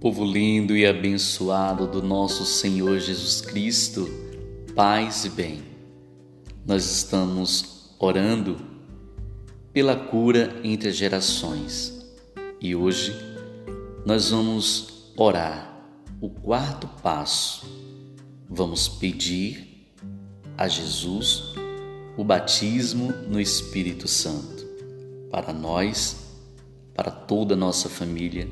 Povo lindo e abençoado do nosso Senhor Jesus Cristo, paz e bem. Nós estamos orando pela cura entre as gerações e hoje nós vamos orar o quarto passo. Vamos pedir a Jesus o batismo no Espírito Santo para nós, para toda a nossa família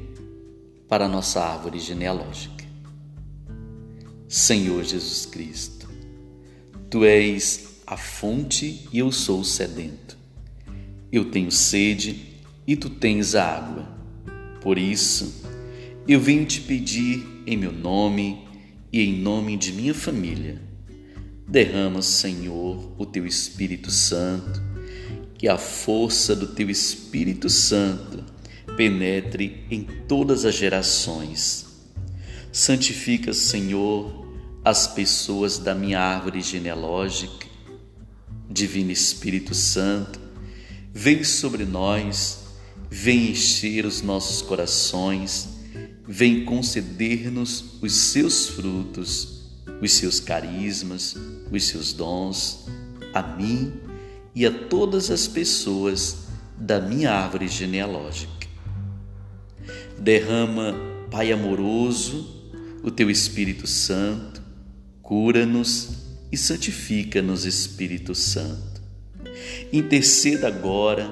para a nossa árvore genealógica. Senhor Jesus Cristo, Tu és a fonte e eu sou o sedento. Eu tenho sede e Tu tens a água. Por isso, eu venho te pedir em meu nome e em nome de minha família. Derrama, Senhor, o Teu Espírito Santo, que a força do Teu Espírito Santo penetre em todas as gerações. Santifica, Senhor, as pessoas da minha árvore genealógica. Divino Espírito Santo, vem sobre nós, vem encher os nossos corações, vem conceder-nos os seus frutos, os seus carismas, os seus dons, a mim e a todas as pessoas da minha árvore genealógica. Derrama, Pai amoroso, o teu Espírito Santo, cura-nos e santifica-nos, Espírito Santo. Interceda agora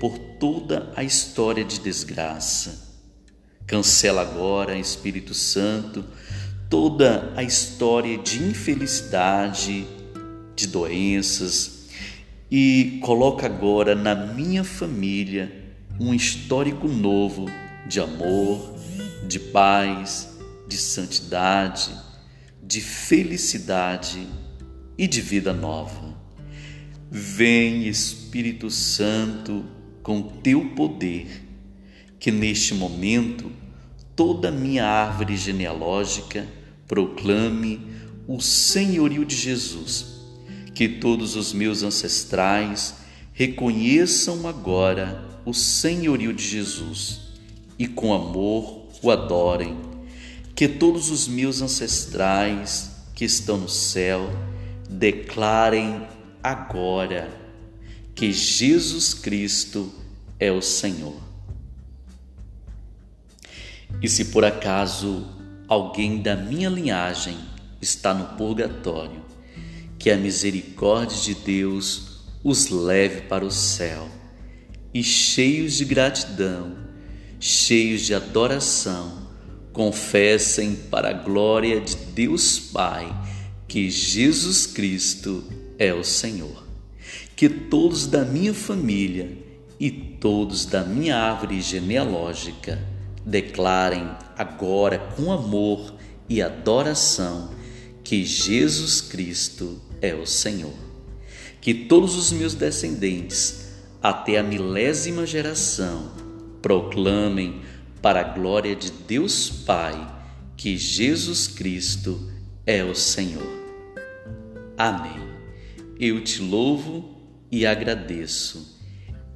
por toda a história de desgraça. Cancela agora, Espírito Santo, toda a história de infelicidade, de doenças e coloca agora na minha família um histórico novo de amor, de paz, de santidade, de felicidade e de vida nova. Vem, Espírito Santo, com teu poder, que neste momento toda minha árvore genealógica proclame o senhorio de Jesus, que todos os meus ancestrais reconheçam agora o senhorio de Jesus e com amor o adorem. Que todos os meus ancestrais que estão no céu declarem agora que Jesus Cristo é o Senhor. E se por acaso alguém da minha linhagem está no purgatório, que a misericórdia de Deus os leve para o céu e cheios de gratidão cheios de adoração, confessem para a glória de Deus Pai que Jesus Cristo é o Senhor. Que todos da minha família e todos da minha árvore genealógica declarem agora com amor e adoração que Jesus Cristo é o Senhor. Que todos os meus descendentes, até a milésima geração, proclamem para a glória de Deus Pai que Jesus Cristo é o Senhor. Amém. Eu te louvo e agradeço,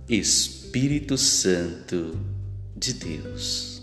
Espírito Santo de Deus.